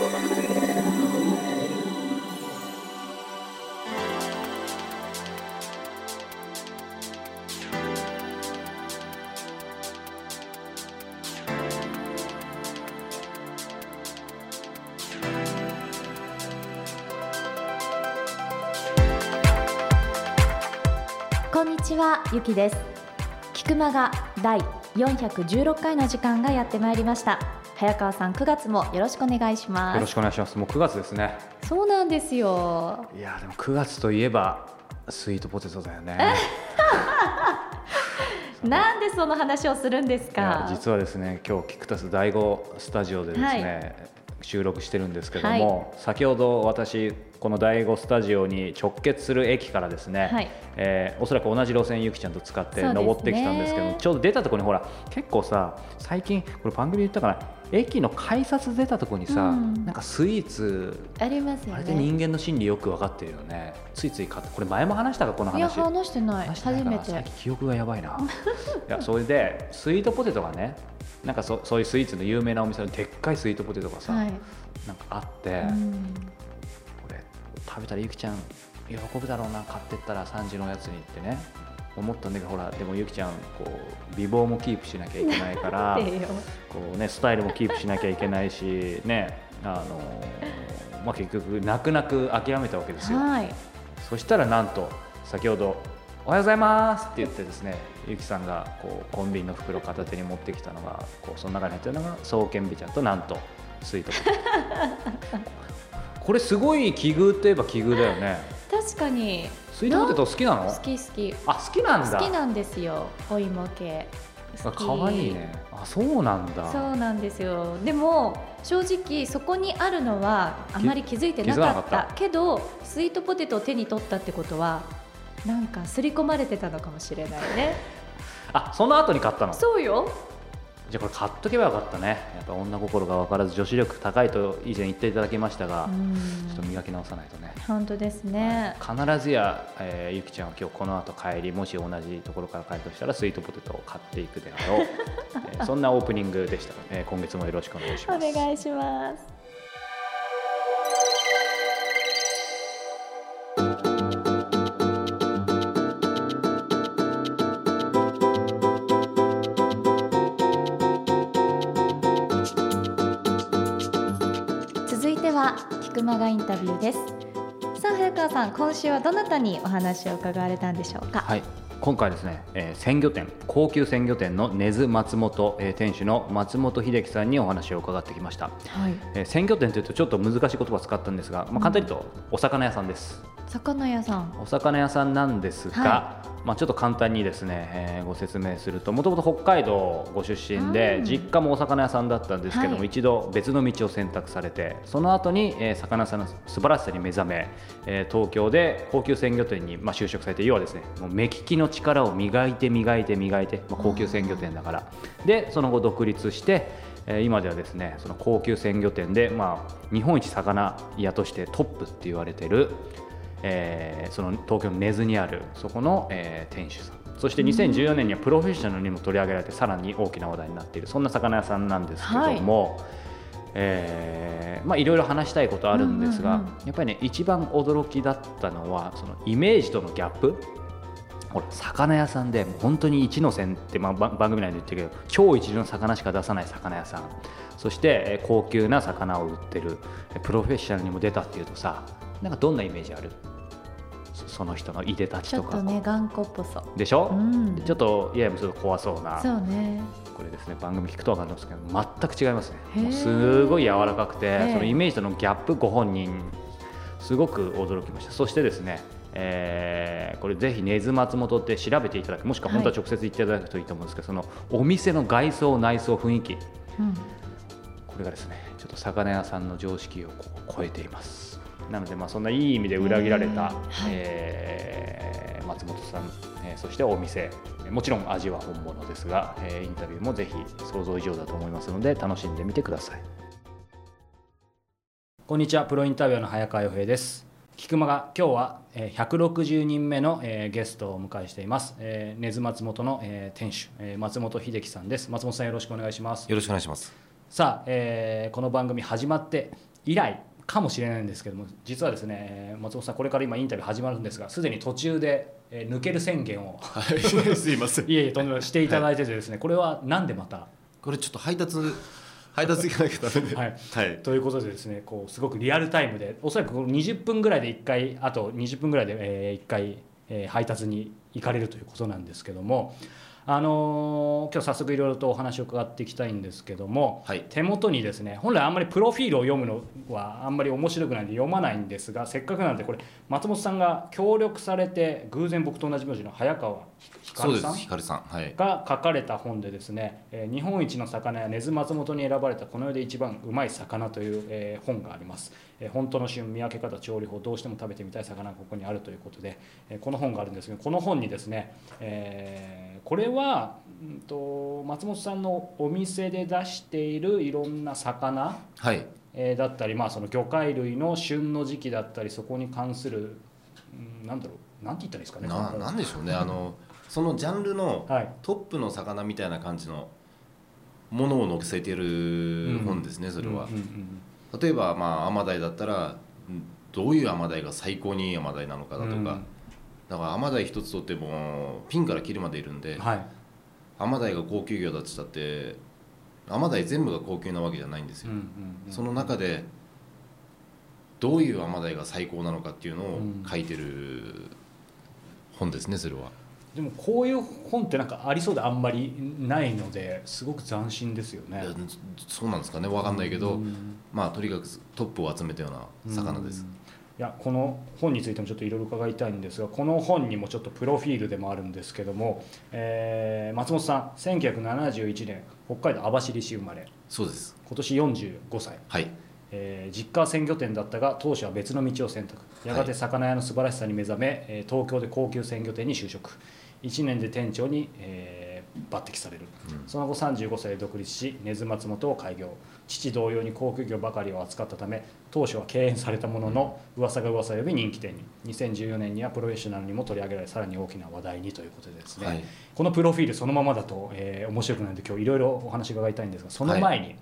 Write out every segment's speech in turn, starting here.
こんにちはゆきです。菊間が第416回の時間がやってまいりました。早川さん9月もよろしくお願いします。よろしくお願いします。もう9月ですね。そうなんですよ。いやでも9月といえばスイートポテトだよね。なんでその話をするんですか？実はですね今日キクタス第5スタジオでですね、収録してるんですけども、先ほど私この第5スタジオに直結する駅からですね、はい。えーおそらく同じ路線ゆきちゃんと使って登ってきたんですけどちょうど出たところにほら結構さ最近これ番組で言ったかな駅の改札出たところにさ、うん。なんかスイーツありますよあれでね人間の心理よく分かってるよね。ついつい買ってこれ前も話したかこのいや話話してない初めて。最近記憶がやばいな。いやそれでスイートポテトがねなんかそそういうスイーツの有名なお店のでっかいスイートポテトがさ、はい。なんかあって、うん。これ食べたらゆきちゃん喜ぶだろうな。買ってったら3時のおやつにってね思ったんだけどほらでもゆきちゃんこう美貌もキープしなきゃいけないから こうねスタイルもキープしなきゃいけないしねあのーまあ結局泣く泣く諦めたわけですよ。はい。そしたらなんと先ほど「おはようございます」って言ってですねゆきさんがこうコンビニの袋片手に持ってきたのがこうその中に入ってるのが双剣美茶となんとスイート。これすごい奇遇といえば奇遇だよね。確かにスイートポテト好きなの？好き好き。あ好きなんだ。好きなんですよお芋系好きかわいいねあそうなんだ。そうなんですよ。でも正直そこにあるのはあまり気づいてなかった。気づかなかった。けどスイートポテトを手に取ったってことはなんか刷り込まれてたのかもしれないね。あその後に買ったの？そうよじゃあこれ買っとけばよかったね。やっぱ女心が分からず女子力高いと以前言っていただきましたが、うん。ちょっと磨き直さないとね。本当ですね。必ずや、えーゆきちゃんは今日この後帰りもし同じところから帰るとしたらスイートポテトを買っていくであろう、えーそんなオープニングでした、えー今月もよろしくお願いしおます。願いしますは菊間がインタビューです。さあ早川さん今週はどなたにお話を伺われたんでしょうか？はい。今回ですね、えー鮮魚店高級鮮魚店の根津松本、えー店主の松本秀樹さんにお話を伺ってきました、はい。えー鮮魚店というとちょっと難しい言葉を使ったんですが、まあ、簡単に言うとお魚屋さんです、魚屋さん。お魚屋さんなんですが、はまあ、ちょっと簡単にですね、えーご説明するともともと北海道ご出身で、うん。実家もお魚屋さんだったんですけども、はい。一度別の道を選択されてその後に、えー魚屋さんの素晴らしさに目覚め、えー東京で高級鮮魚店に、まあ、就職されて要はですねもう目利きの力を磨いて磨いて磨いて、まあ、高級鮮魚店だから。でその後独立してえー今ではですねその高級鮮魚店で、まあ、日本一魚屋としてトップって言われてる、えーその東京の根津にあるそこの、えー店主さん。そして2014年にはプロフェッショナルにも取り上げられてさらに大きな話題になっているそんな魚屋さんなんですけども、えーまあいろいろ話したいことあるんですが、うんうんうん。やっぱりね一番驚きだったのはそのイメージとのギャップ。ほら魚屋さんで本当に一の線って、まあ、ば番組内で言ってるけど超一流の魚しか出さない魚屋さん。そしてえー高級な魚を売ってる。えープロフェッショナルにも出たっていうとさなんかどんなイメージある？そその人のいでたちちょとかっとね頑固っぽそう。でしょ、うん。ちょっといやいやちょっと怖そうな。そうね。これですね番組聞くと分かるんですけど全く違いますね。もうすごい柔らかくてええそのイメージとのギャップご本人すごく驚きました。そしてですねえーこれぜひ根津松本って調べていただく。もしくは本当は直接言っていただくといいと思うんですけど、そのお店の外装内装雰囲気。うん。これがですねちょっと魚屋さんの常識をこう超えていますなのでまあそんないい意味で裏切られた、はい。えー松本さん、えーそしてお店もちろん味は本物ですが、えーインタビューもぜひ想像以上だと思いますので楽しんでみてください。こんにちはプロインタビュアーの早川洋平です。菊間が今日はえー160人目のえーゲストをお迎えしています、えー根津松本のえー店主えー松本秀樹さんです。松本さんよろしくお願いします。よろしくお願いします。さあ、えーこの番組始まって以来かもしれないんですけども実はですね松本さんこれから今インタビュー始まるんですがすでに途中で、えー抜ける宣言をはいすいません。いえいえとんでもないしていただいててですねこれはなんでまた？これちょっと配達配達行かなきゃダメで。はい。はい。ということでですねこうすごくリアルタイムでおそらくこの20分ぐらいで1回あと20分ぐらいで、え1回、えー配達に行かれるということなんですけども、あのー今日早速いろいろとお話を伺っていきたいんですけども、はい。手元にですね本来あんまりプロフィールを読むのはあんまり面白くないんで読まないんですがせっかくなんでこれ松本さんが協力されて偶然僕と同じ名字の早川ひかそうでるさんすひかるさん。はい。が書かれた本でですね、えー日本一の魚や根津松本に選ばれたこの世で一番うまい魚という、えー本があります、えー本当の旬見分け方調理法どうしても食べてみたい魚がここにあるということで、えーこの本があるんですけどこの本にですね、えーこれは、うん、と松本さんのお店で出しているいろんな魚、はい。えーだったり、まあ、その魚介類の旬の時期だったりそこに関する、うん、なんだろうなんて言ったらいいですかねななんでしょうね。あのそのジャンルのはい。トップの魚みたいな感じのものを載せてる本ですね、それは。うんうんうん例えばまあアマダイだったらうんどういうアマダイが最高にいいアマダイなのかだとか、うんだからアマダイ一つとってもピンからキルまでいるんで、はい。アマダイが高級魚だとしたってアマダイ全部が高級なわけじゃないんですよ、うんうんうん。その中でどういうアマダイが最高なのかっていうのをうん。書いてる本ですねそれは。でもこういう本ってなんかありそうであんまりないのですごく斬新ですよね。そうなんですかね分かんないけど、うん。まあとにかくトップを集めたような魚です、うんいやこの本についてもちょっといろいろ伺いたいんですがこの本にもちょっとプロフィールでもあるんですけども、えー松本さん1971年北海道網走市生まれ。そうです。今年45歳、はい。えー実家は鮮魚店だったが当初は別の道を選択。やがて魚屋の素晴らしさに目覚め、えー東京で高級鮮魚店に就職。1年で店長に、えー抜擢される、うん。その後35歳で独立し根津松本を開業父同様に高級魚ばかりを扱ったため当初は敬遠されたものの噂が噂を呼び人気店に。2014年にはプロフェッショナルにも取り上げられさらに大きな話題にということでですね、はい。このプロフィールそのままだと、えー面白くないので今日いろいろお話伺いたいんですがその前に、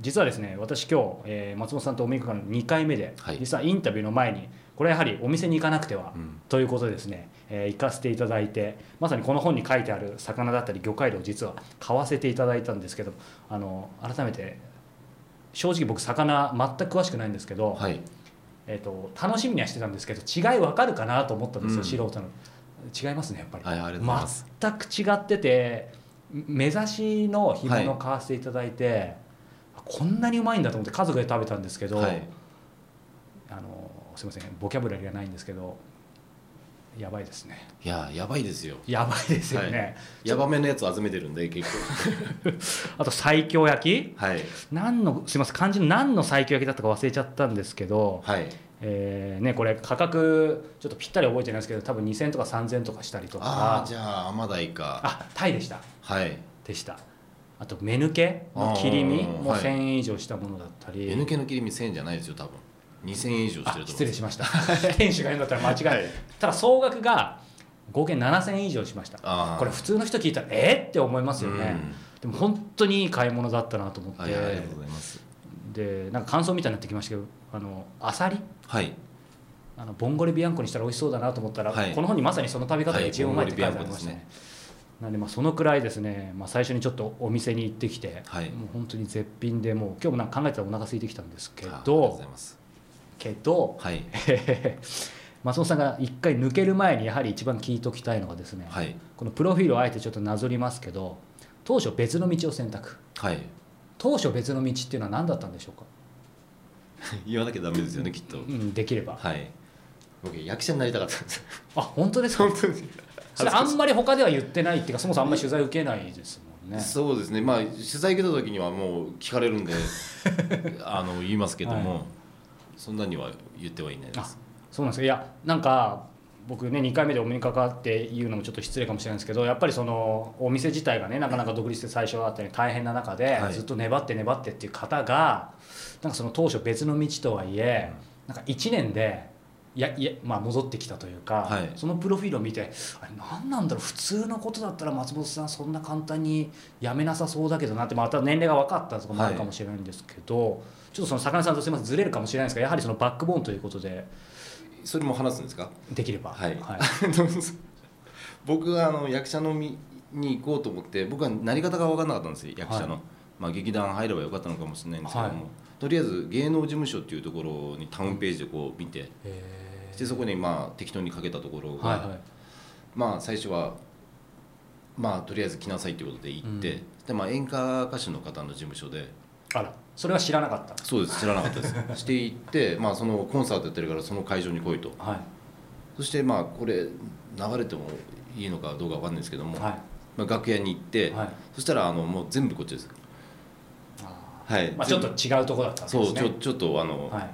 実はですね私今日、えー松本さんとお目にかかるの2回目で、はい。実はインタビューの前にこれはやはりお店に行かなくては、うん。ということでですね、えー行かせていただいてまさにこの本に書いてある魚だったり魚介類を実は買わせていただいたんですけどあの改めて正直僕魚全く詳しくないんですけど、はい。えー、と楽しみにはしてたんですけど違い分かるかなと思ったんですよ、うん。素人の。違いますねやっぱり、はい全く違ってて目指しの干物を買わせていただいて、こんなにうまいんだと思って家族で食べたんですけど、はい。あのすいませんボキャブラリーがないんですけどやばいですね。いややばいですよ。やばいですよね、はい。ヤバめのやつ集めてるんで結構。あと西京焼き？はい。何のすいません漢字の何の西京焼きだったか忘れちゃったんですけど、はい。えーね、これ価格ちょっとぴったり覚えてないですけど多分2000とか3000とかしたりとか。ああじゃあアマダイか。あタイでした。はい。でした。あと目抜けの切り身もはい。1000円以上したものだったり、N 系の切り身1000円じゃないですよ多分2000円以上してあると思失礼しました。店主が言うんだったら間違い。はい。ただ総額が合計7000円以上しました。これ普通の人聞いたらえー、って思いますよね、うん。でも本当にいい買い物だったなと思って、はいありがとうございます。でなんか感想みたいになってきましたけどあのアサリ？はい。あのボンゴレビアンコにしたら美味しそうだなと思ったら、はい。この本にまさにその食べ方が一番うまいって書いてありましたね,、はいなんでまあそのくらいですね、まあ、最初にちょっとお店に行ってきて、はい。もう本当に絶品でもう今日もなんか考えてたらお腹空いてきたんですけあありがとうごどざいますけどはい。松本さんが一回抜ける前にやはり一番聞いておきたいのがですね、はい。このプロフィールをあえてちょっとなぞりますけど当初別の道を選択。はい。当初別の道っていうのは何だったんでしょうか、言わなきゃダメですよねきっと。うん、できれば。はい。僕役者になりたかったんです。あ本当ですか？本当にそれあんまり他では言ってないっていうかそもそもあんまり取材受けないですもんね。そうですね。まあ取材受けた時にはもう聞かれるんで あの言いますけども、はいそんなには言ってはいないです。そうなんですよいやなんか僕ね2回目でお目にかかって言うのもちょっと失礼かもしれないんですけどやっぱりそのお店自体がねなかなか独立して最初はあったように大変な中で、はい。ずっと粘って粘ってっていう方がなんかその当初別の道とはいえなんか1年でやいや、まあ、戻ってきたというか、はい。そのプロフィールを見てあれ何なんだろう普通のことだったら松本さんそんな簡単にやめなさそうだけどなってまた年齢が分かったとかもあるかもしれないんですけど、ちょっとその魚さんとすみませんずれるかもしれないんですがやはりそのバックボーンということでそれも話すんですか？できれば。はい。はい。僕はあの役者のみに行こうと思って僕はなり方が分からなかったんですよ役者の、はいまあ、劇団入ればよかったのかもしれないんですけども、はい。とりあえず芸能事務所っていうところにタウンページでこう見てへーでそこにまあ適当にかけたところが、はいはい。まあ最初はまあとりあえず来なさいということで行って、うん。でまあ演歌歌手の方の事務所であら。それは知らなかった。そうです知らなかったです。して行って、まあ、そのコンサートやってるからその会場に来いと。はい。そしてまあこれ流れてもいいのかどうかわかんないですけども、はい。まあ、楽屋に行って、はい。そしたらあのもう全部こっちです。はい、まあ、ちょっと全違うところだったんですね。部そうちょちょっとあの、はい。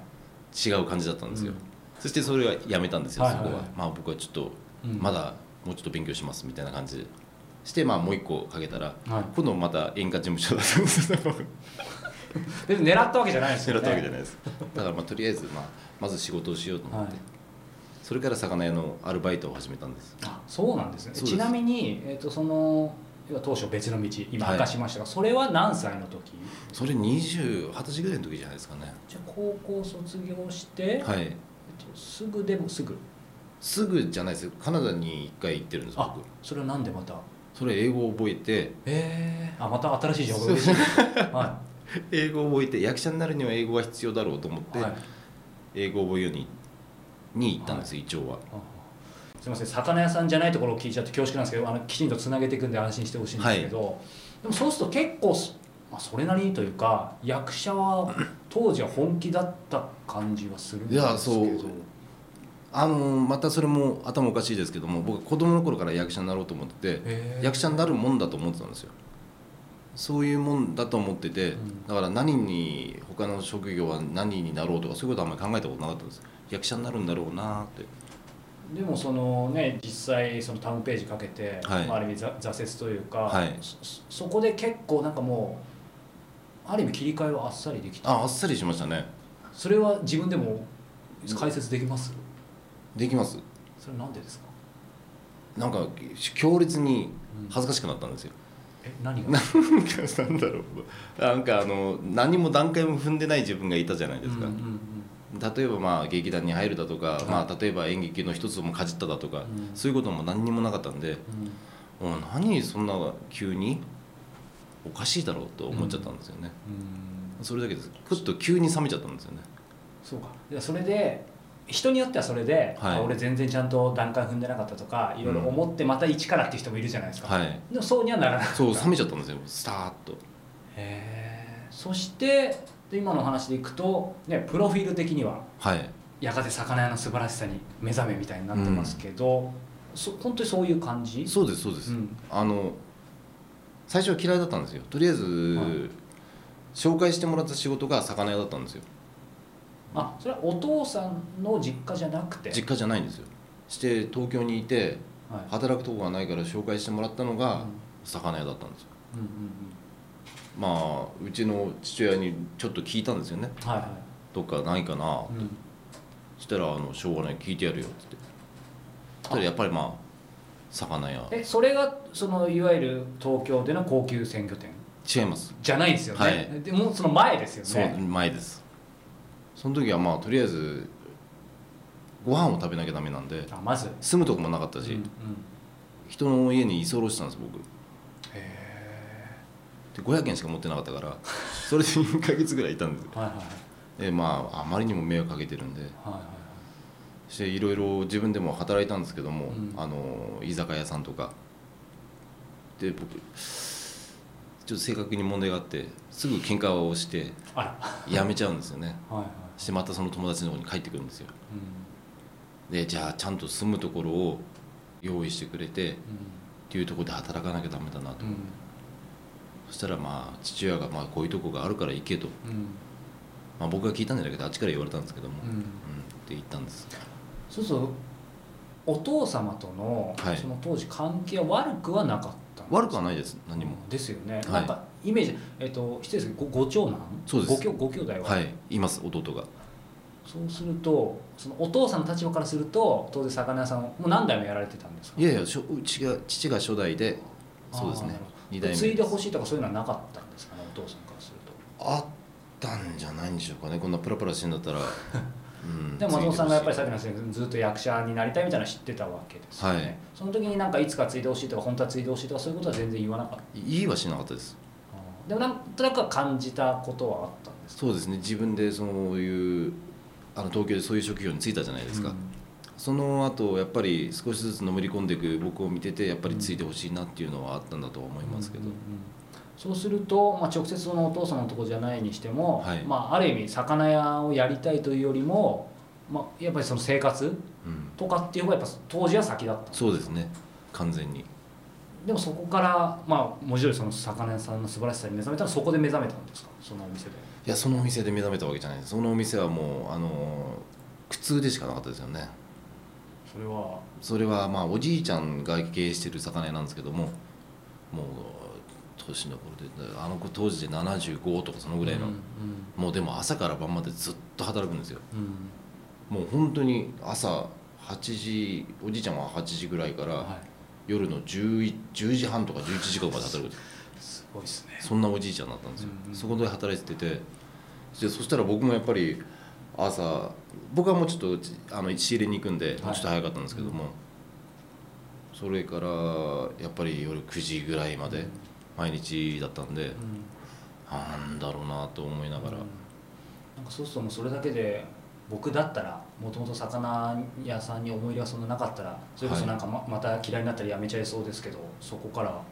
違う感じだったんですよ、うんそしてそれはやめたんですよ、はいはい。はいそこは。まあ僕はちょっとうん。まだもうちょっと勉強しますみたいな感じでしてまあもう一個かけたらはい。今度また演歌事務所だったんです。よ別に狙ったわけじゃないですよね。狙ったわけじゃないです。だからまあとりあえず、まあ、まず仕事をしようと思って、はい。それから魚屋のアルバイトを始めたんです。あそうなんですね。ちなみに、えー、とその当初別の道今はい。明かしましたが、それは何歳の時？それ20 20歳ぐらいの時じゃないですかね。じゃあ高校卒業して、はい。えっと、すぐでもすぐ。すぐじゃないです。カナダに1回行ってるんですあ僕それはなんでまた？それ英語を覚えて。えー、あまた新しい情報が嬉しい。は英語を覚えて役者になるには英語が必要だろうと思っい、て、はい、英語を覚えようにに行ったんです、一応は。すみません。魚屋さんじゃないところを聞いちゃって恐縮なんですけどあのきちんとつなげていくんで安心してほしいんですけど、でもそうすると結構す、まあ、それなりにというか役者は当時は本気だった感じはするんですけど。いやそうあのまたそれも頭おかしいですけども僕子供の頃から役者になろうと思ってて役者になるもんだと思ってたんですよ。そういうもんだと思ってて、うん。だから何に他の職業は何になろうとかそういうことはあんまり考えたことなかったんです。役者になるんだろうなって。でもそのね実際そのタウンページかけて、はい。まあ、ある意味ざ挫折というか、はい。そそこで結構なんかもうある意味切り替えはあっさりできた。ああっさりしましたね。それは自分でも解説できます？できます。それなんでですか？なんか強烈に恥ずかしくなったんですよ、え何が？なんかなんだろう。なんかあの何も段階も踏んでない自分がいたじゃないですか、うんうんうん。例えばまあ劇団に入るだとか、い。まあ、例えば演劇の一つもかじっただとか、うん。そういうことも何にもなかったんで、うん。うん、何そんな急に？おかしいだろうと思っちゃったんですよね、うん。それだけです。ふっと急に冷めちゃったんですよね。そうか。いやそれで人によってはそれで、はい。あ俺全然ちゃんと段階踏んでなかったとかいろいろ思ってまた一からっていう人もいるじゃないですか、はい。でもそうにはならないそう冷めちゃったんですよスターッと。へえそしてで今の話でいくと、ね、プロフィール的にははい。やがて魚屋の素晴らしさに目覚めみたいになってますけど、そ本当にそういう感じそうですそうです、うんあの最初は嫌いだったんですよ。とりあえず、はい紹介してもらった仕事が魚屋だったんですよ。あそれはお父さんの実家じゃなくて？実家じゃないんですよ。して東京にいてはい。働くとこがないから紹介してもらったのがうん魚屋だったんですよ。うん。うんまあうちの父親にちょっと聞いたんですよね。うんはいはい。どっかないかな、うん。そしたらあの「しょうがない聞いてやるよ」って言って。そしたらやっぱりまあ魚屋。えそれがそのいわゆる東京での高級鮮魚店？違います。じゃないですよね、はい。でもうその前ですよそうね前です。その時はまあとりあえずご飯を食べなきゃダメなんであまず、住むとこもなかったし、うんうん。人の家に居候したんです僕。へで500円しか持ってなかったから それで2ヶ月ぐらいいたんですえはいはいはい。でまああまりにも迷惑かけてるんではいはいそしていろいろ自分でも働いたんですけども、うん。あの居酒屋さんとか。で僕ちょっと性格に問題があってすぐ喧嘩をして辞めちゃうんですよね。はいはい。してまたその友達の方に帰ってくるんですよ。うでじゃあちゃんと住むところを用意してくれてっんていうところで働かなきゃダメだなと、うん。そしたらまあ父親がまあこういうとこがあるから行けと、うん。まあ、僕が聞いたんじゃないけどあっちから言われたんですけども、うん。うん。って言ったんですそうするとお父様との、はい。その当時関係は悪くはなかった悪くはないです何も、ですよね、い。なんかイメージ、えっと失礼ですけどごご長男？そうです。ごきょご兄弟は、はい。います弟が。そうするとそのお父さんの立場からすると当然魚屋さんをもう何代もやられてたんですか？いやいやしょうちが父が初代でそうですね。あーなるほ二代目継いでほしいとかそういうのはなかったんですかねお父さんからすると。あったんじゃないんでしょうかね。こんなプラプラしてんだったら、う んでも松本さんがやっぱりさっきのずっと役者になりたいみたいなの知ってたわけですよね、はい。その時になんかいつか継いでほしいとか本当は継いでほしいとかそういうことは全然言わなかった。言いはしなかったです。でもなんとなくは感じたことはあったんですか？そうですね。自分でそういうあの東京でそういう職業に就いたじゃないですか、その後やっぱり少しずつのめり込んでいく僕を見ててやっぱりついてほしいなっていうのはあったんだとは思いますけど、うんうんうんそうすると、まあ、直接そのお父さんのところじゃないにしても、はい。まあ、ある意味魚屋をやりたいというよりも、まあ、やっぱりその生活うん。とかっていう方がやっぱ当時は先だった。そうですね。完全に。でもそこから、まあ、もちろんその魚屋さんの素晴らしさに目覚めたらそこで目覚めたんですか？そのお店で。いやそのお店で目覚めたわけじゃない。そのお店はもうあの苦痛でしかなかったですよね。それは？それはまあおじいちゃんが経営してる魚屋なんですけどももう年の頃であの子当時で75とかそのぐらいの、うんもうでも朝から晩までずっと働くんですよ。うん。もう本当に朝8時おじいちゃんは8時ぐらいからは夜の 10, 10時半とか11時間まで働くんですごいですね。そんなおじいちゃんだったんですよ、うんうん。そこで働いててでそしたら僕もやっぱり朝僕はもうちょっとあの仕入れに行くんで、い。もうちょっと早かったんですけども、それからやっぱり夜9時ぐらいまで毎日だったんで、うん。なんだろうなと思いながら、なんかそうするともうそれだけで僕だったらもともと魚屋さんに思い入れがそんななかったらそれこそなんかま,、また嫌いになったらやめちゃいそうですけどそこから、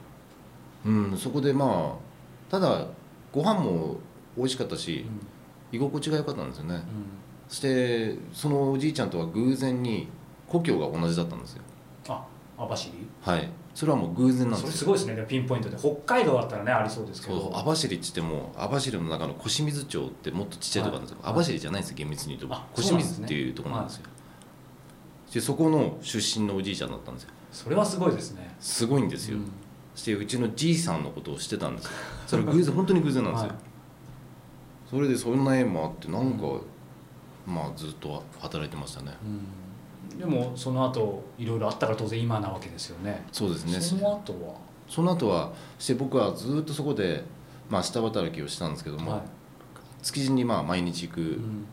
うん、そこでまあただご飯も美味しかったし、居心地が良かったんですよね、そしてそのおじいちゃんとは偶然に故郷が同じだったんですよ。あ網走？はいそれはもう偶然なんですよ。すごいですね。ピンポイントで。北海道だったらねありそうですけど。網走って言っても網走の中の小水町ってもっとちっちゃいところなんですよ、はい。網走じゃないんですよ厳密に言うと。あ小清水っていうところなんですよ。でそこの出身のおじいちゃんだったんですよ。それはすごいですね。すごいんですよ、うん。そしてうちのじいさんのことを知ってたんですよ。それ偶然本当に偶然なんですよ、はい。それでそんな縁もあってなんか、まあずっと働いてましたね。うんでもその後いろいろあったから当然今なわけですよね。そうですね。その後は？その後はして僕はずっとそこで、まあ、下働きをしたんですけども、はい。築地にまあ毎日行くうん。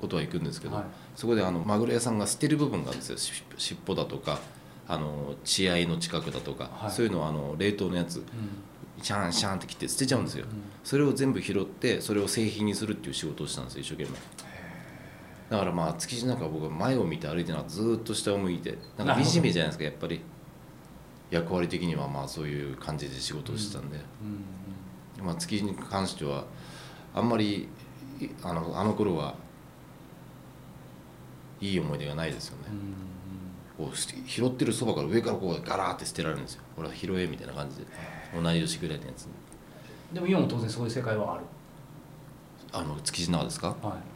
ことは行くんですけど、はい。そこであのマグロ屋さんが捨てる部分があるんですよ。し尻尾だとかあの血合いの近くだとか、はい。そういうのをあの冷凍のやつうん。シャンシャンって切って捨てちゃうんですよ、うん。それを全部拾ってそれを製品にするっていう仕事をしたんですよ一生懸命だからまあ築地なんか僕は前を見て歩いてながらずっと下を向いてなんか惨めじゃないですかやっぱり。役割的にはまあそういう感じで仕事をしてたんで、うんまあ、築地に関してはあんまりいあのあの頃はいい思い出がないですよね、こうし拾ってるそばから上からこうガラーって捨てられるんですよ。ほら拾えみたいな感じで。同い年ぐらいのやつでも今も当然そういう世界はある。あの築地の中ですか？はい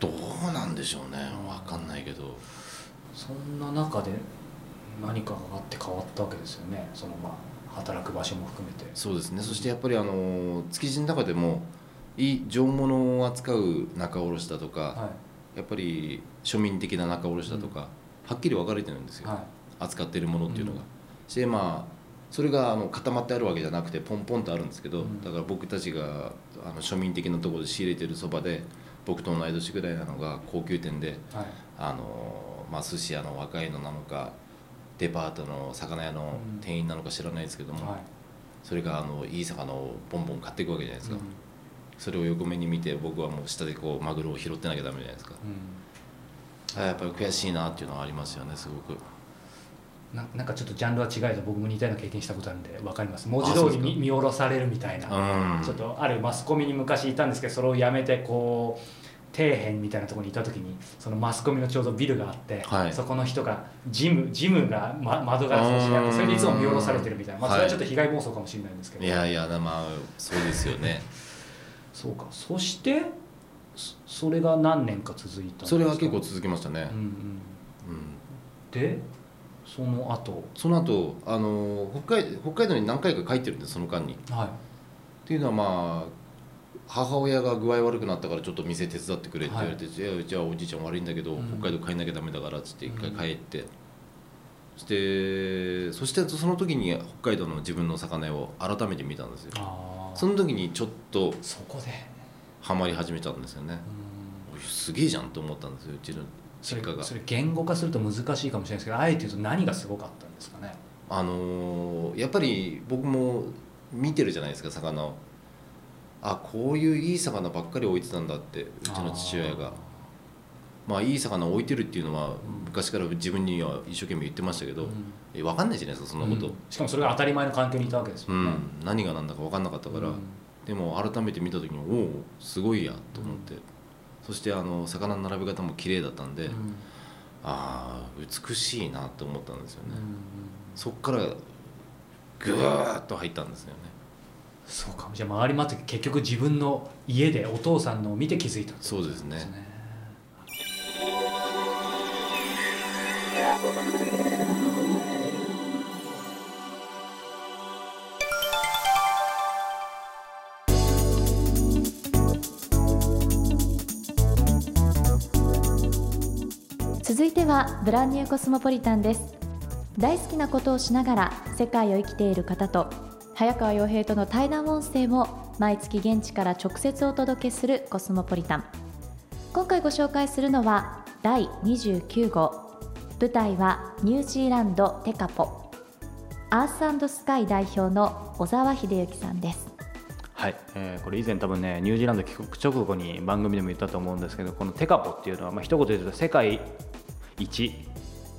どうなんでしょうね。分かんないけど。そんな中で何かがあって変わったわけですよね。そのまあ働く場所も含めて。そうですね。そしてやっぱりあの築地の中でもいい上物を扱う仲卸だとか、はやっぱり庶民的な仲卸だとか、はっきり分かれてるんですよ、い。は扱ってるものっていうのが、うん。してまあそれがあの固まってあるわけじゃなくてポンポンとあるんですけど、うん。だから僕たちがあの庶民的なところで仕入れてるそばで僕と同い年ぐらいなのが高級店でいはい。あの、まあ、寿司屋の若いのなのかデパートの魚屋の店員なのか知らないですけども、はい。それがあのいい魚をボンボン買っていくわけじゃないですか、うん。それを横目に見て僕はもう下でこうマグロを拾ってなきゃダメじゃないですか。うん。あやっぱり悔しいなっていうのはありますよねすごく。ななんかちょっとジャンルは違いと僕も似たような経験したことあるんで分かります。文字通り見見下ろされるみたいな。うん。ちょっとあるマスコミに昔いたんですけどそれをやめてこう底辺みたいなところにいた時にそのマスコミのちょうどビルがあって、はい。そこの人がジムジムが、ま、窓ガラス越してそれでいつも見下ろされてるみたいな、まあ、それはちょっと被害妄想かもしれないんですけど、いやいやまあそうですよね。そうか。そしてそそれが何年か続いたそれは結構続きましたね。うん、うん、うん、でその後。その後あの北海北海道に何回か帰ってるんですその間に。っはい。ていうのはまあ母親が具合悪くなったからちょっと店手伝ってくれって言われて、い。やじゃあおじいちゃん悪いんだけど、うん。北海道帰んなきゃダメだからっつって一回帰って、そしてそしてその時に北海道の自分の魚屋を改めて見たんですよ。その時にちょっとそこで。ハマり始めたんですよね。うん。すげえじゃんと思ったんですようちのそれ実家が。それ言語化すると難しいかもしれないですけどあえて言うと何がすごかったんですかね。あのーやっぱり僕も見てるじゃないですか魚をあこういういい魚ばっかり置いてたんだってうちの父親が。まあいい魚を置いてるっていうのは昔から自分には一生懸命言ってましたけど、うん。え分かんないじゃないですかそんなこと、うん。しかもそれが当たり前の環境にいたわけですうんよね、何が何だか分かんなかったから、うん。でも改めて見た時におおすごいやと思って、そしてあの魚の並べ方も綺麗だったんで、うん。ああ美しいなと思ったんですよね、うんそっからぐわーっと入ったんですよねそうか。じゃあ周り待って結局自分の家でお父さんのを見て気づいたそうですねですね。続いてはブランニューコスモポリタンです。大好きなことをしながら世界を生きている方と早川洋平との対談音声も毎月現地から直接お届けするコスモポリタン。今回ご紹介するのは第29号。舞台はニュージーランドテカポ。アーススカイ代表の小沢秀幸さんです。はい、えーこれ以前多分ねニュージーランド帰国直後に番組でも言ったと思うんですけどこのテカポっていうのはまあ一言で言うと世界一、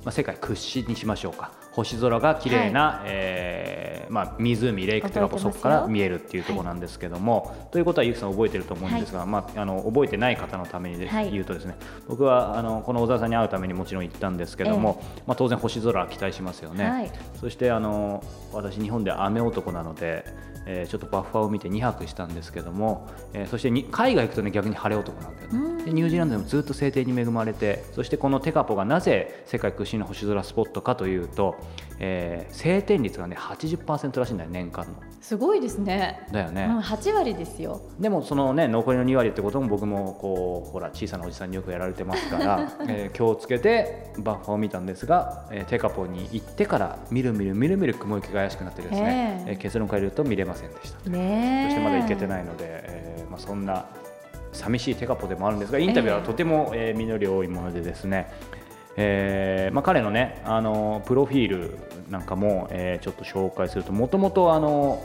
まあ、世界屈指にしましょうか。星空が綺麗な、えーまあ、湖レイクテカポ覚えてますよ。そこから見えるっていうところなんですけども、ということはゆきさん覚えてると思うんですが、まあ、あの覚えてない方のためにではい。言うとですね、僕はあのこの小沢さんに会うためにもちろん行ったんですけども、まあ、当然星空は期待しますよね。はい。そしてあの私日本で雨男なので、えーちょっとバッファーを見て2泊したんですけども、えーそしてに海外行くとね逆に晴れ男なんだようん。ねでニュージーランドでもずっと晴天に恵まれてそしてこのテカポがなぜ世界屈指の星空スポットかというと、えー晴天率がね80%らしいんだよ年間のすごいですね。だよね、うん、8割ですよ。でもそのね残りの2割ってことも僕もこうほら小さなおじさんによくやられてますから、えー気をつけてバッファーを見たんですが、えーテカポに行ってからみるみるみるみる雲行きが怪しくなってですね、ええ。えー結論から言うと見れませんでした。ねえ。そしてまだ行けてないので、えーまあ、そんな寂しいテカポでもあるんですがインタビューはとても、えー実り多いものでですね、えーまあ、彼のねあのプロフィールなんかも、えーちょっと紹介するともともとあの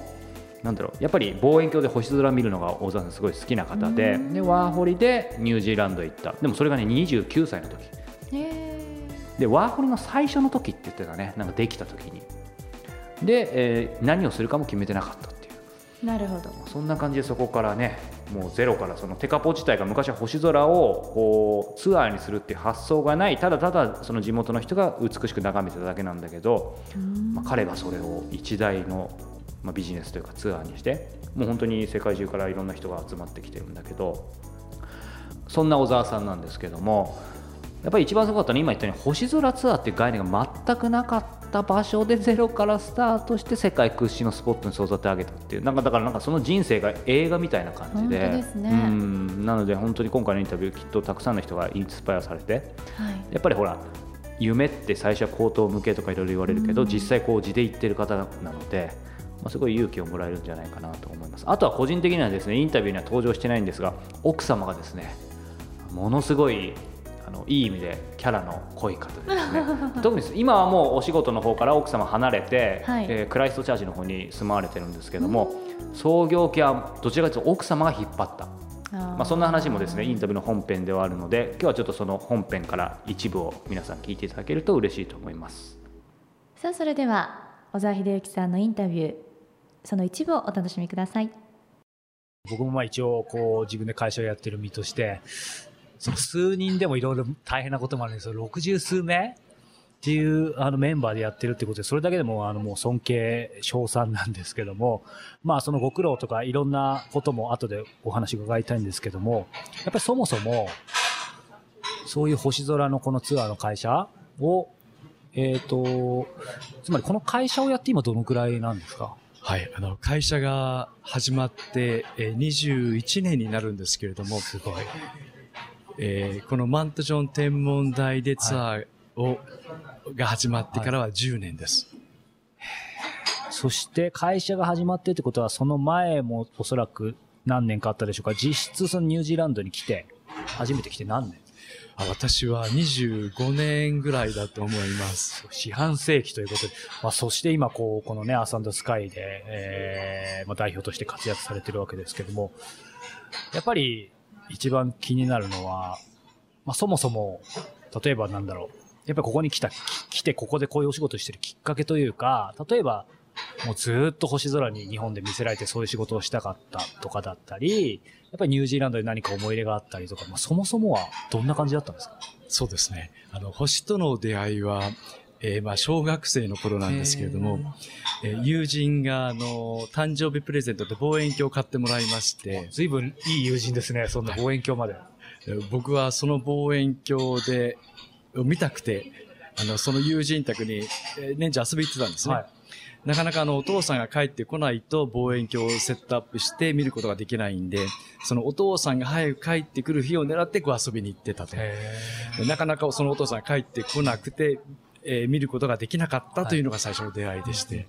なんだろうやっぱり望遠鏡で星空見るのが大沢さんすごい好きな方ででワーホリでニュージーランド行った。でもそれがね29歳の時。へでワーホリの最初の時って言ってたね。なんかできた時に。で、えー何をするかも決めてなかったっていう。えなるほど。そんな感じでそこからねもうゼロからそのテカポ自体が昔は星空をこうツアーにするっていう発想がない。ただただその地元の人が美しく眺めてただけなんだけど、まあ、彼がそれを一大の、まあ、ビジネスというかツアーにしてもう本当に世界中からいろんな人が集まってきてるんだけどそんな小沢さんなんですけどもやっぱり一番すごかったのは今言ったように星空ツアーっていう概念が全くなかった場所でゼロからスタートして世界屈指のスポットに育て上げたっていうなんかだからなんかその人生が映画みたいな感じで。本当ですねうん。なので本当に今回のインタビューきっとたくさんの人がインスパイアされて。はい。やっぱりほら夢って最初は口頭向けとかいろいろ言われるけど、うん。実際こう地で言ってる方なので、まあ、すごい勇気をもらえるんじゃないかなと思います。あとは個人的にはですねインタビューには登場してないんですが奥様がですねものすごいあのいい意味でキャラの濃い方で ですね。特に今はもうお仕事の方から奥様離れて、はい。えークライストチャーチの方に住まわれてるんですけども、創業期はどちらかというと奥様が引っ張った。まあ、そんな話もですねインタビューの本編ではあるので今日はちょっとその本編から一部を皆さん聞いていただけると嬉しいと思います。さあそれでは小沢秀幸さんのインタビューその一部をお楽しみください。僕もまあ一応こう自分で会社をやってる身として、その数人でもいろいろ大変なこともあるんですよ。60数名っていうあのメンバーでやってるってことで、それだけでもあのもう尊敬、称賛なんですけども、まあそのご苦労とかいろんなことも後でお話伺いたいんですけども、やっぱりそもそも、そういう星空のこのツアーの会社を、えっ、と、つまりこの会社をやって今どのくらいなんですか？はい、あの、会社が始まって、えー21年になるんですけれども、すごい。えーこのマントジョン天文台でツアーを、が始まってからは10年です。そして会社が始まってってことは、その前もおそらく何年かあったでしょうか。実質そのニュージーランドに来て、初めて来て何年？あ私は25年ぐらいだと思います。四半世紀ということで、まあ、そして今こう、このね、アサンドスカイで、えーまあ、代表として活躍されてるわけですけども、やっぱり一番気になるのは、まあ、そもそも、例えばなんだろう、やっぱりここに来た、来てここでこういうお仕事してるきっかけというか、例えば、もうずっと星空に日本で見せられてそういう仕事をしたかったとかだったり、やっぱりニュージーランドで何か思い入れがあったりとか、まあ、そもそもはどんな感じだったんですか？そうですね。あの、星との出会いは、えーまあ、小学生の頃なんですけれども、えー友人が、あの、誕生日プレゼントで望遠鏡を買ってもらいまして、随分いい友人ですね、そんな望遠鏡まで。えー僕はその望遠鏡で、見たくて、あの、その友人宅に、えー年中遊び行ってたんですね。はい。なかなかあの、お父さんが帰ってこないと望遠鏡をセットアップして見ることができないんで、そのお父さんが早く帰ってくる日を狙ってこう遊びに行ってたと。なかなかそのお父さんが帰ってこなくて、えー見ることができなかったというのが最初の出会いでして、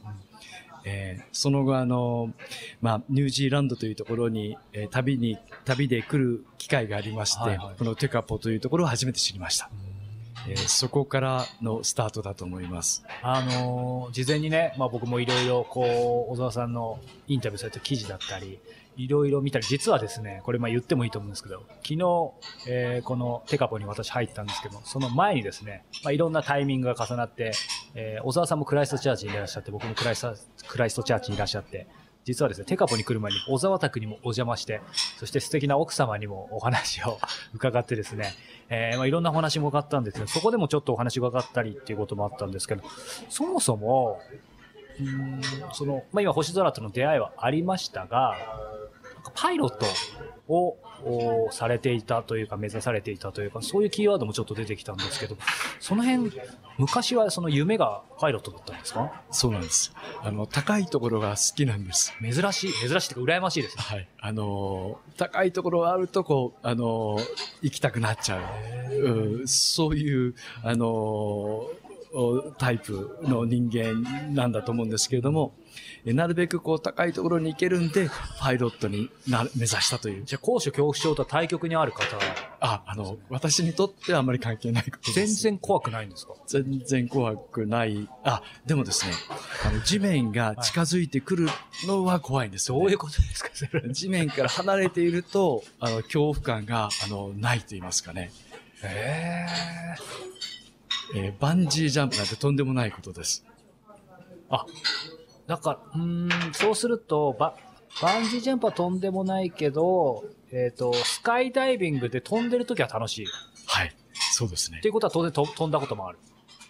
えーその後あの、まあ、ニュージーランドというところに、えー旅に、旅で来る機会がありまして、はいはいこのテカポというところを初めて知りました。えーそこからのスタートだと思います。あのー事前にね、まあ僕もいろいろこう、小沢さんのインタビューされた記事だったり、いろいろ見たり、実はですね、これまあ言ってもいいと思うんですけど、昨日、えーこのテカポに私入ったんですけど、その前にですね、まあいろんなタイミングが重なって、えー小沢さんもクライストチャーチにいらっしゃって、僕もクライストクライストチャーチにいらっしゃって、実はですね、テカポに来る前に小沢宅にもお邪魔して、そして素敵な奥様にもお話を 伺ってですね、えーまあいろんなお話も伺ったんですけど、そこでもちょっとお話伺ったりっていうこともあったんですけど、そもそも、うんその、まあ、今、星空との出会いはありましたが、パイロットをおされていたというか、目指されていたというか、そういうキーワードもちょっと出てきたんですけど、その辺、昔はその夢がパイロットだったんですか？そうなんです。あの、高いところが好きなんです。珍しい、珍しいというか、羨ましいですね。はい。あのー高いところがあると、こう、あのー行きたくなっちゃう。うん、そういう、あのタイプの人間なんだと思うんですけれども、えなるべくこう高いところに行けるんで、パイロットになる目指したという。じゃあ、高所恐怖症とは対極にある方は、あ、あの、私にとってはあまり関係ないことで全す。然怖くないんですか？全然怖くない。あ、でもですね、あの、地面が近づいてくるのは怖いんですよ、ね。どういうことですか？それ。地面から離れていると、あの、恐怖感が、あの、ないと言いますかね。へえーバンジージャンプなんてとんでもないことです。あ、だから、うーん、そうすると、バ、バンジージャンプはとんでもないけど、えっ、と、スカイダイビングで飛んでるときは楽しい。っはい。そうですねて。いうことは当然と飛んだこともある。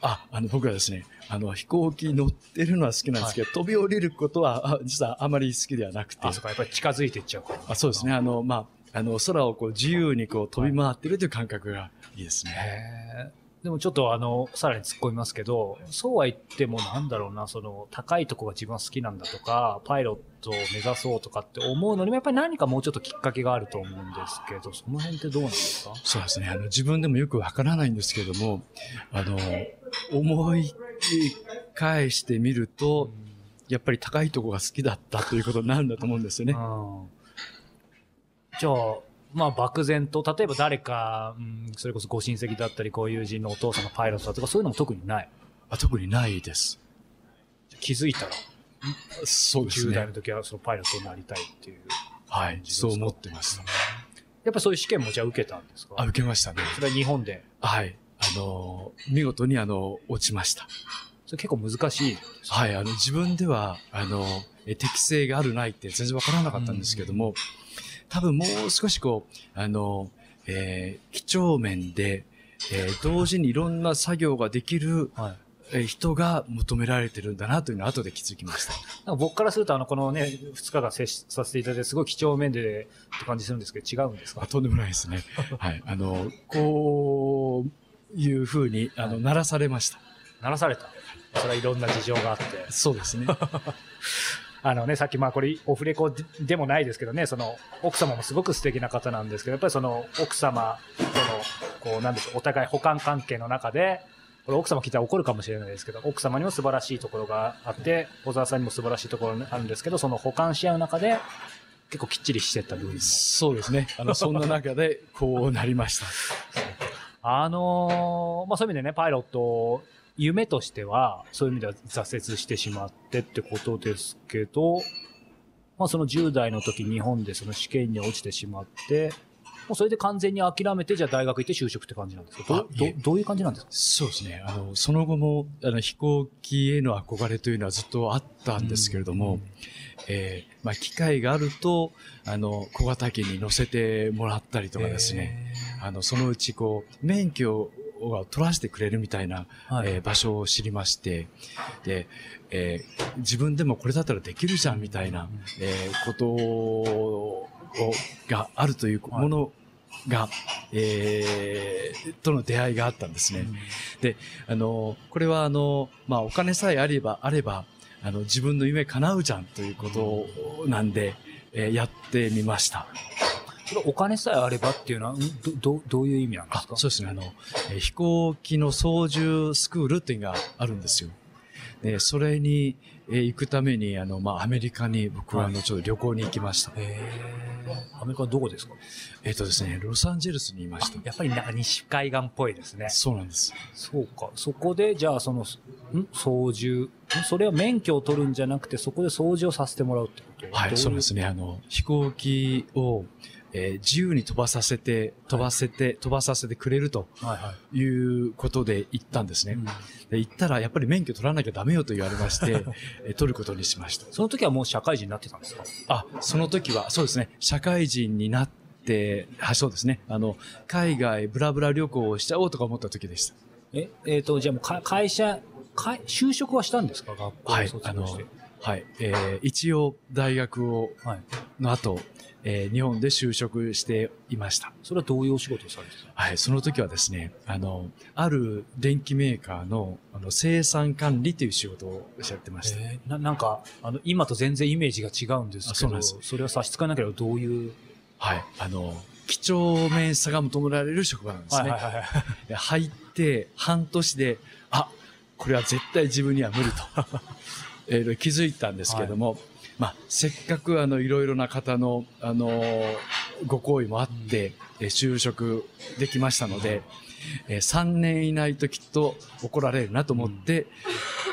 あ、あの、僕はですね、あの、飛行機乗ってるのは好きなんですけど、飛び降りることは、あ実はあまり好きではなくて。あ、そっか、やっぱり近づいていっちゃうから。あそうですね。あの、まあ、あの、空をこう自由にこう飛び回ってるという感覚がいいですね。へーでもちょっとあの、さらに突っ込みますけど、そうは言ってもなんだろうな、その、高いとこが自分は好きなんだとか、パイロットを目指そうとかって思うのにも、やっぱり何かもうちょっときっかけがあると思うんですけど、その辺ってどうなんですか？そうですね。あの、自分でもよくわからないんですけども、あの、思い返してみると、やっぱり高いとこが好きだったということになるんだと思うんですよね。うんじゃあ、まあ漠然と、例えば誰か、うん、それこそご親戚だったり、こういう友人のお父さんがパイロットだとか、そういうのも特にない。あ特にないです。気づいたら、そうです10代ねの。時はそのパイロットになりたいっていう。はい。そう思ってました。やっぱそういう試験もじゃあ受けたんですか？あ、受けましたね。それは日本で。はい。あの、見事にあの、落ちました。それ結構難しいはい。あの、自分では、あの、え適性があるないって全然わからなかったんですけども、多分もう少しこう、あの、えー、几帳面で、えー同時にいろんな作業ができる、はい。えー人が求められてるんだなというのは後で気づきました。か僕からすると、あの、このね、2日間接しさせていただいて、すごい貴重面でって感じするんですけど、違うんですか？あとんでもないですね。はい。あの、こういうふうに、あの、鳴らされました。鳴らされた。それはいろんな事情があって。そうですね。あのね、さっきまあこれオフレコでもないですけどね、その奥様もすごく素敵な方なんですけど、やっぱりその奥様との、こうなんでしょう、お互い補完関係の中で、これ奥様聞いたら怒るかもしれないですけど、奥様にも素晴らしいところがあって、小沢さんにも素晴らしいところがあるんですけど、その補完し合う中で、結構きっちりしてった部分も。そうですね。あの、そんな中で、こうなりました。あのーまあそういう意味でね、パイロット、夢としては、そういう意味では挫折してしまってってことですけど、まあその10代の時日本でその試験に落ちてしまって、もうそれで完全に諦めて、じゃあ大学行って就職って感じなんですか？どどどういう感じなんですか？そうですね。あの、その後も、あの、飛行機への憧れというのはずっとあったんですけれども、えーまあ、機会があると、あの、小型機に乗せてもらったりとかですね、あの、そのうちこう、免許を取らせてくれるみたいな、はいえー場所を知りまして、で、えー自分でもこれだったらできるじゃんみたいな、えーことを、があるというものが、えーとの出会いがあったんですね。で、あの、これはあの、まあ、お金さえあれば、あれば、あの、自分の夢叶うじゃんということなんで、えーやってみました。お金さえあればっていうのは、んど、どどういう意味なんですあかそうですね。あの、えー飛行機の操縦スクールっていうのがあるんですよ。で、それに、えー行くために、あの、まあ、アメリカに僕はあの、ちょっと旅行に行きました。アメリカはどこですか？えっ、とですね、ロサンゼルスにいました。やっぱりなんか西海岸っぽいですね。そうなんです。そうか。そこで、じゃあ、その、ん？操縦？んそれは免許を取るんじゃなくて、そこで操縦をさせてもらうってこと？はい、そうですね。ね。あの、飛行機を、えー自由に飛ばさせて、飛ばせて、飛ばさせてくれるとはいはい。いうことで行ったんですね。で行ったら、やっぱり免許取らなきゃダメよと言われまして、えー取ることにしました。その時はもう社会人になってたんですか？あ、その時は、そうですね、社会人になって、はい、そうですね、あの、海外ブラブラ旅行をしちゃおうとか思った時でした。え、えっ、と、じゃあもうか会社、会就職はしたんですか？学校を卒業して。、はい、えー一応大学を、はい。の後、えー日本で就職していました。それはどういうお仕事をされてたはい、その時はですね、あの、ある電機メーカーのあの生産管理という仕事をやってました。えーななんか、あの、今と全然イメージが違うんですけど、あそうなんですそれを差し支えなければどういう？はい、あの、几帳面さが求められる職場なんですね。はいはいはい。で入って半年で、あ、これは絶対自分には無理と、えー気づいたんですけども、まあ、せっかくあの、いろいろな方の、あのーご好意もあって、えー就職できましたので、えー3年以内ときっと怒られるなと思って、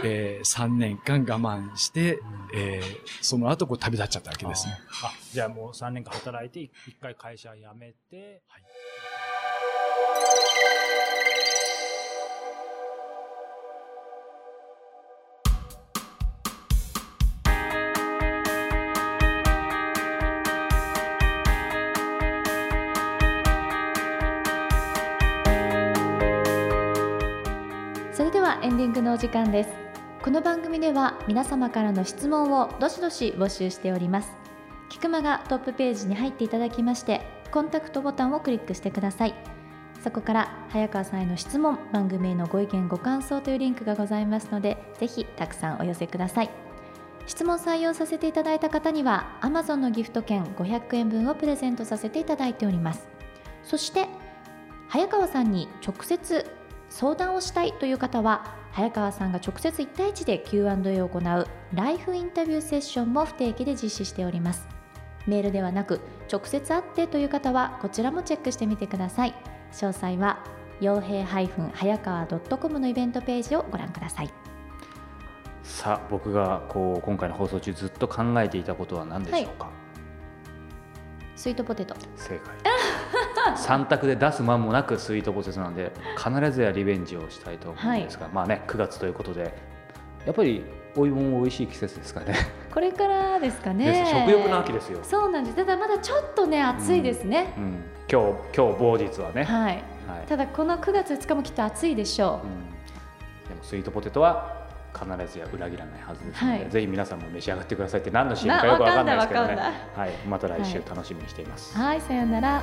え3年間我慢して、えーその後こう旅立っちゃったわけですね。あじゃあもう3年間働いて、一回会社辞めて、それではエンディングのお時間です。この番組では皆様からの質問をどしどし募集しております。菊間がトップページに入っていただきましてコンタクトボタンをクリックしてください。そこから早川さんへの質問番組へのご意見ご感想というリンクがございますのでぜひたくさんお寄せください。質問採用させていただいた方には Amazon のギフト券500円分をプレゼントさせていただいております。そして早川さんに直接相談をしたいという方は早川さんが直接1対1で Q&A を行うライフインタビューセッションも不定期で実施しております。メールではなく直接会ってという方はこちらもチェックしてみてください。詳細は傭兵早川 .com のイベントページをご覧ください。さあ僕がこう今回の放送中ずっと考えていたことは何でしょうか、スイートポテト。正解3択で出す間もなくスイートポテトなんで必ずやリベンジをしたいと思うんですが、まあね9月ということでやっぱりお芋も美味しい季節ですからね。これからですかね。食欲の秋ですよ、そうなんです。ただまだちょっとね暑いですね、うん、今日今日某日はね、はい。はい。ただこの9月2日もきっと暑いでしょう。ん、でもスイートポテトは必ずや裏切らないはずですので、はい。ぜひ皆さんも召し上がってくださいって何の CM かよくわかんないですけどね。はい、また来週楽しみにしています、うはいさようなら